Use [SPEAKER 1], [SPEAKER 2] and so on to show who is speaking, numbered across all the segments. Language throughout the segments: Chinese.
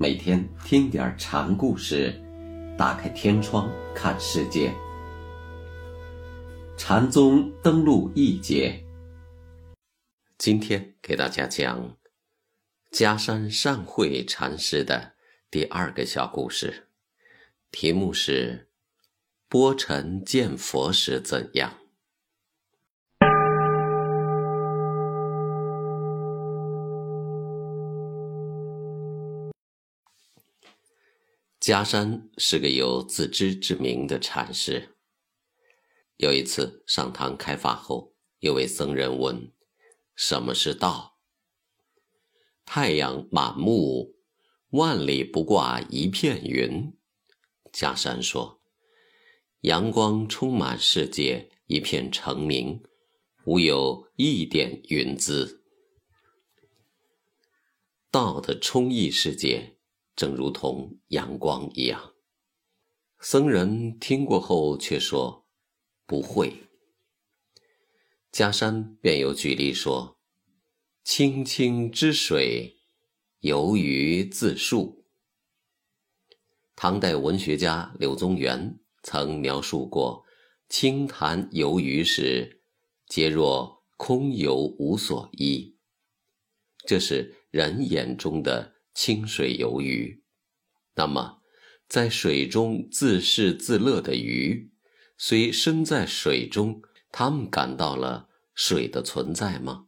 [SPEAKER 1] 每天听点禅故事，打开天窗看世界。禅宗登陆一节，今天给大家讲加山善慧禅师的第二个小故事，题目是“波尘见佛时怎样”。嘉山是个有自知之明的禅师。有一次上堂开法后，有位僧人问：“什么是道？”太阳满目，万里不挂一片云。嘉山说：“阳光充满世界，一片澄明，无有一点云姿。道的充溢世界。”正如同阳光一样，僧人听过后却说：“不会。”嘉山便有举例说：“清清之水，游鱼自述。”唐代文学家柳宗元曾描述过清潭游鱼时，皆若空游无所依。这是人眼中的。清水游鱼，那么在水中自适自乐的鱼，虽身在水中，他们感到了水的存在吗？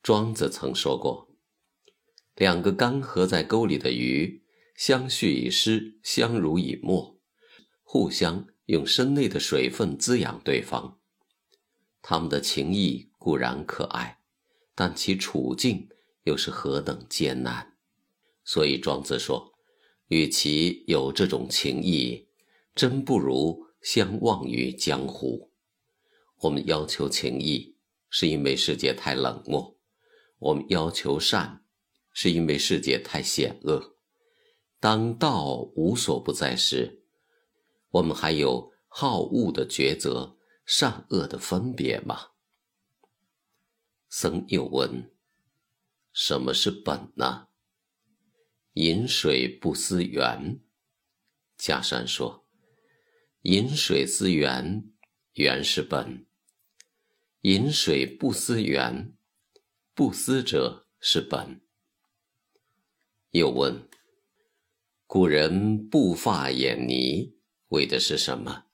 [SPEAKER 1] 庄子曾说过：“两个干涸在沟里的鱼，相续以湿，相濡以沫，互相用身内的水分滋养对方。他们的情谊固然可爱，但其处境又是何等艰难！”所以庄子说：“与其有这种情谊，真不如相忘于江湖。”我们要求情谊，是因为世界太冷漠；我们要求善，是因为世界太险恶。当道无所不在时，我们还有好恶的抉择、善恶的分别吗？僧又问：“什么是本呢？”饮水不思源，嘉山说：“饮水思源，源是本；饮水不思源，不思者是本。”又问：“古人布发掩泥，为的是什么？”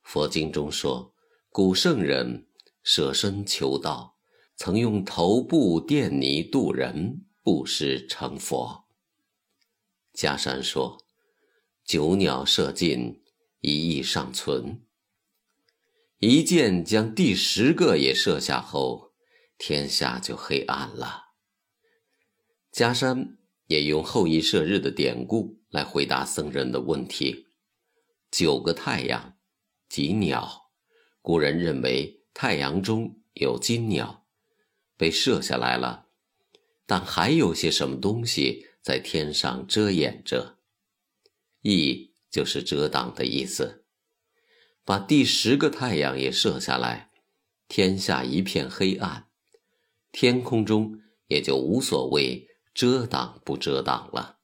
[SPEAKER 1] 佛经中说，古圣人舍身求道，曾用头部垫泥渡人，布施成佛。嘉山说：“九鸟射尽，一翼尚存。一箭将第十个也射下后，天下就黑暗了。”嘉山也用后羿射日的典故来回答僧人的问题：九个太阳，几鸟。古人认为太阳中有金鸟，被射下来了，但还有些什么东西？在天上遮掩着，羿就是遮挡的意思。把第十个太阳也射下来，天下一片黑暗，天空中也就无所谓遮挡不遮挡了。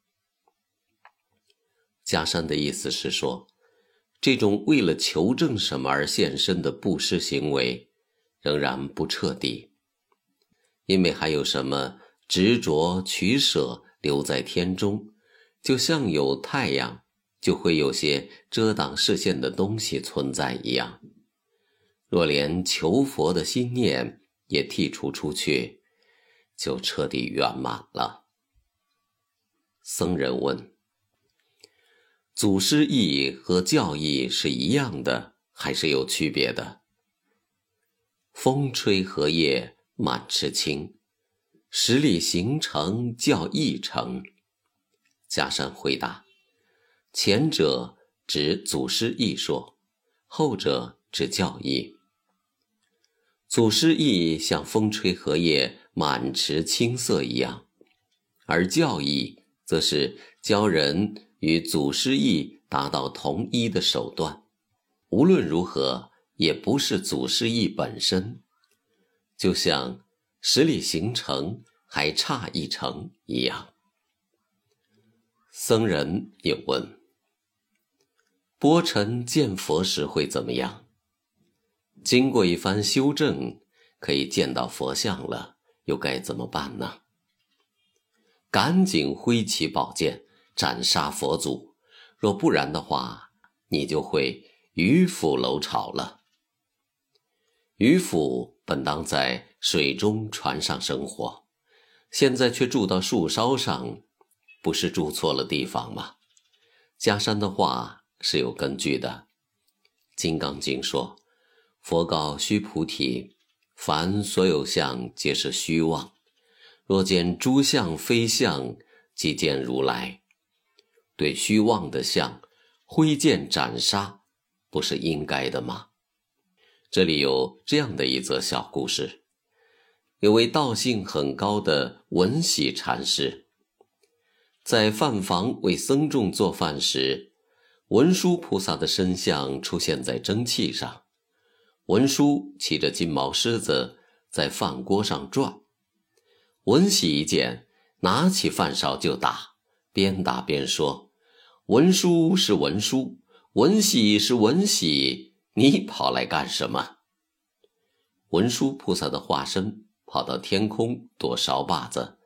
[SPEAKER 1] 加山的意思是说，这种为了求证什么而现身的布施行为，仍然不彻底，因为还有什么执着取舍。留在天中，就像有太阳，就会有些遮挡视线的东西存在一样。若连求佛的心念也剔除出去，就彻底圆满了。僧人问：“祖师意和教义是一样的，还是有区别的？”风吹荷叶满池青。十里行程叫一程。嘉山回答：前者指祖师意说，后者指教义。祖师意像风吹荷叶满池青色一样，而教义则是教人与祖师意达到同一的手段。无论如何，也不是祖师意本身，就像。十里行程还差一程一样。僧人又问：“波尘见佛时会怎么样？经过一番修正，可以见到佛像了，又该怎么办呢？”赶紧挥起宝剑斩杀佛祖，若不然的话，你就会鱼腹楼巢了。渔夫本当在水中船上生活，现在却住到树梢上，不是住错了地方吗？迦山的话是有根据的，《金刚经》说：“佛告须菩提，凡所有相，皆是虚妄。若见诸相非相，即见如来。对虚妄的相，挥剑斩杀，不是应该的吗？”这里有这样的一则小故事：有位道性很高的文喜禅师，在饭房为僧众做饭时，文殊菩萨的身像出现在蒸汽上。文殊骑着金毛狮子在饭锅上转，文喜一见，拿起饭勺就打，边打边说：“文殊是文殊，文喜是文喜。”你跑来干什么？文殊菩萨的化身跑到天空躲勺把子，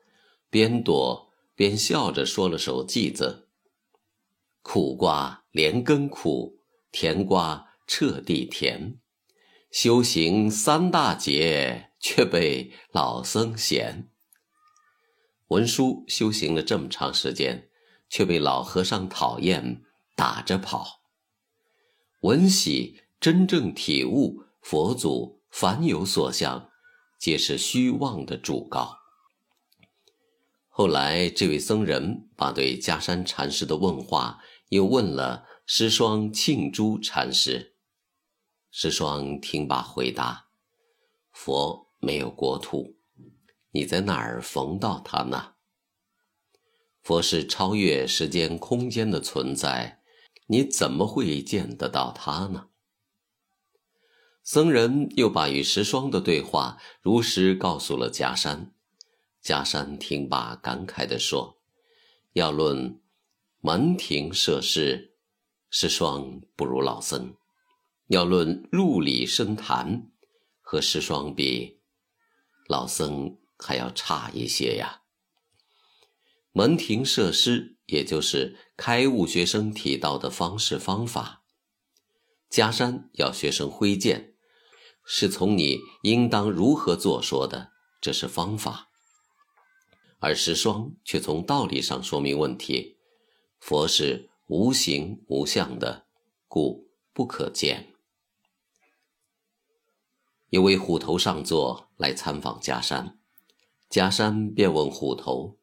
[SPEAKER 1] 边躲边笑着说了首偈子：“苦瓜连根苦，甜瓜彻地甜。修行三大劫，却被老僧嫌。”文殊修行了这么长时间，却被老和尚讨厌，打着跑。文喜。真正体悟佛祖凡有所相，皆是虚妄的主告。后来，这位僧人把对迦山禅师的问话又问了师双庆珠禅师。师双听罢回答：“佛没有国土，你在哪儿逢到他呢？佛是超越时间空间的存在，你怎么会见得到他呢？”僧人又把与石霜的对话如实告诉了假山。假山听罢，感慨地说：“要论门庭设施，石霜不如老僧；要论入理深谈，和石霜比，老僧还要差一些呀。门庭设施，也就是开悟学生提到的方式方法。假山要学生挥剑。”是从你应当如何做说的，这是方法；而石霜却从道理上说明问题。佛是无形无相的，故不可见。有位虎头上座来参访假山，假山便问虎头：“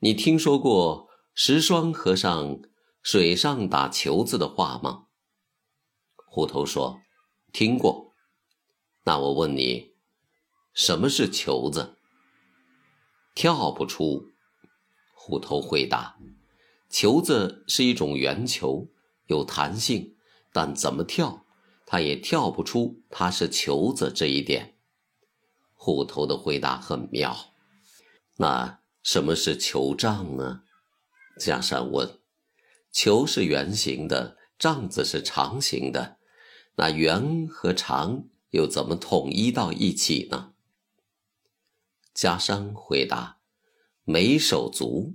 [SPEAKER 1] 你听说过石霜和尚水上打球子的话吗？”虎头说：“听过。”那我问你，什么是球子？跳不出。虎头回答：球子是一种圆球，有弹性，但怎么跳，它也跳不出它是球子这一点。虎头的回答很妙。那什么是球杖呢？江山问：球是圆形的，杖子是长形的，那圆和长？又怎么统一到一起呢？加山回答：“没手足，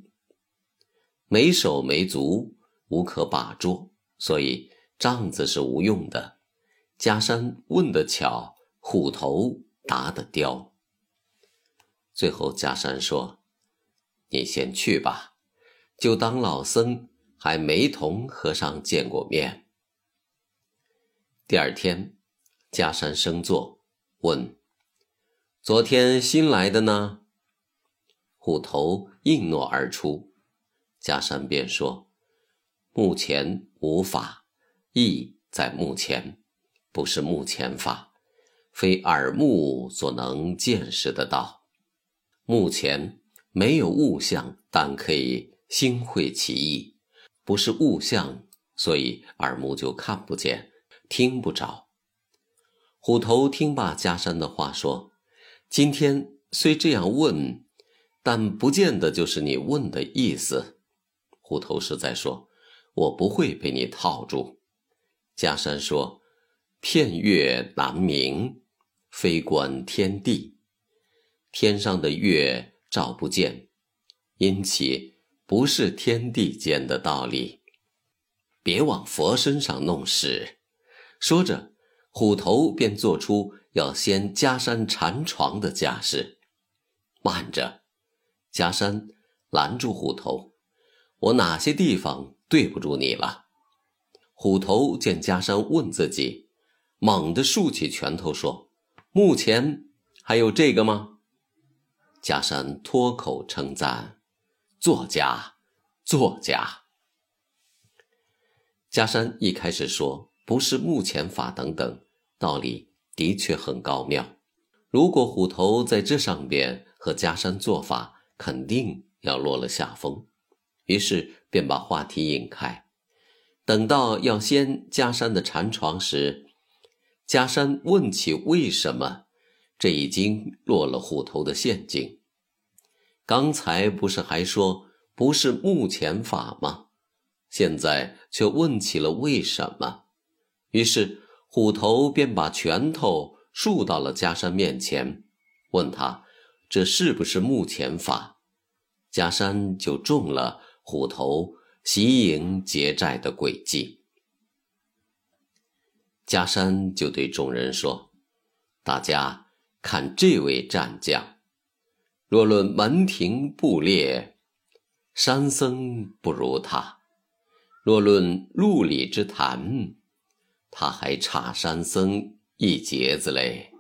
[SPEAKER 1] 没手没足，无可把捉，所以杖子是无用的。”加山问得巧，虎头答得刁。最后加山说：“你先去吧，就当老僧还没同和尚见过面。”第二天。加山升座，问：“昨天新来的呢？”虎头应诺而出。加山便说：“目前无法，意在目前，不是目前法，非耳目所能见识得到。目前没有物象，但可以心会其意，不是物象，所以耳目就看不见，听不着。”虎头听罢加山的话，说：“今天虽这样问，但不见得就是你问的意思。”虎头是在说：“我不会被你套住。”加山说：“片月难明，非观天地，天上的月照不见，因其不是天地间的道理，别往佛身上弄事。”说着，虎头便做出要掀加山禅床的架势。慢着，加山拦住虎头。我哪些地方对不住你了？虎头见加山问自己，猛地竖起拳头说：“目前还有这个吗？”加山脱口称赞：“作家，作家。”加山一开始说不是目前法等等道理，的确很高妙。如果虎头在这上边和加山做法，肯定要落了下风。于是便把话题引开，等到要掀加山的禅床时，加山问起为什么，这已经落了虎头的陷阱。刚才不是还说不是目前法吗？现在却问起了为什么。于是虎头便把拳头竖到了加山面前，问他这是不是目前法？加山就中了。虎头袭营劫寨的诡计，加山就对众人说：“大家看这位战将，若论门庭布列，山僧不如他；若论路里之谈，他还差山僧一截子嘞。”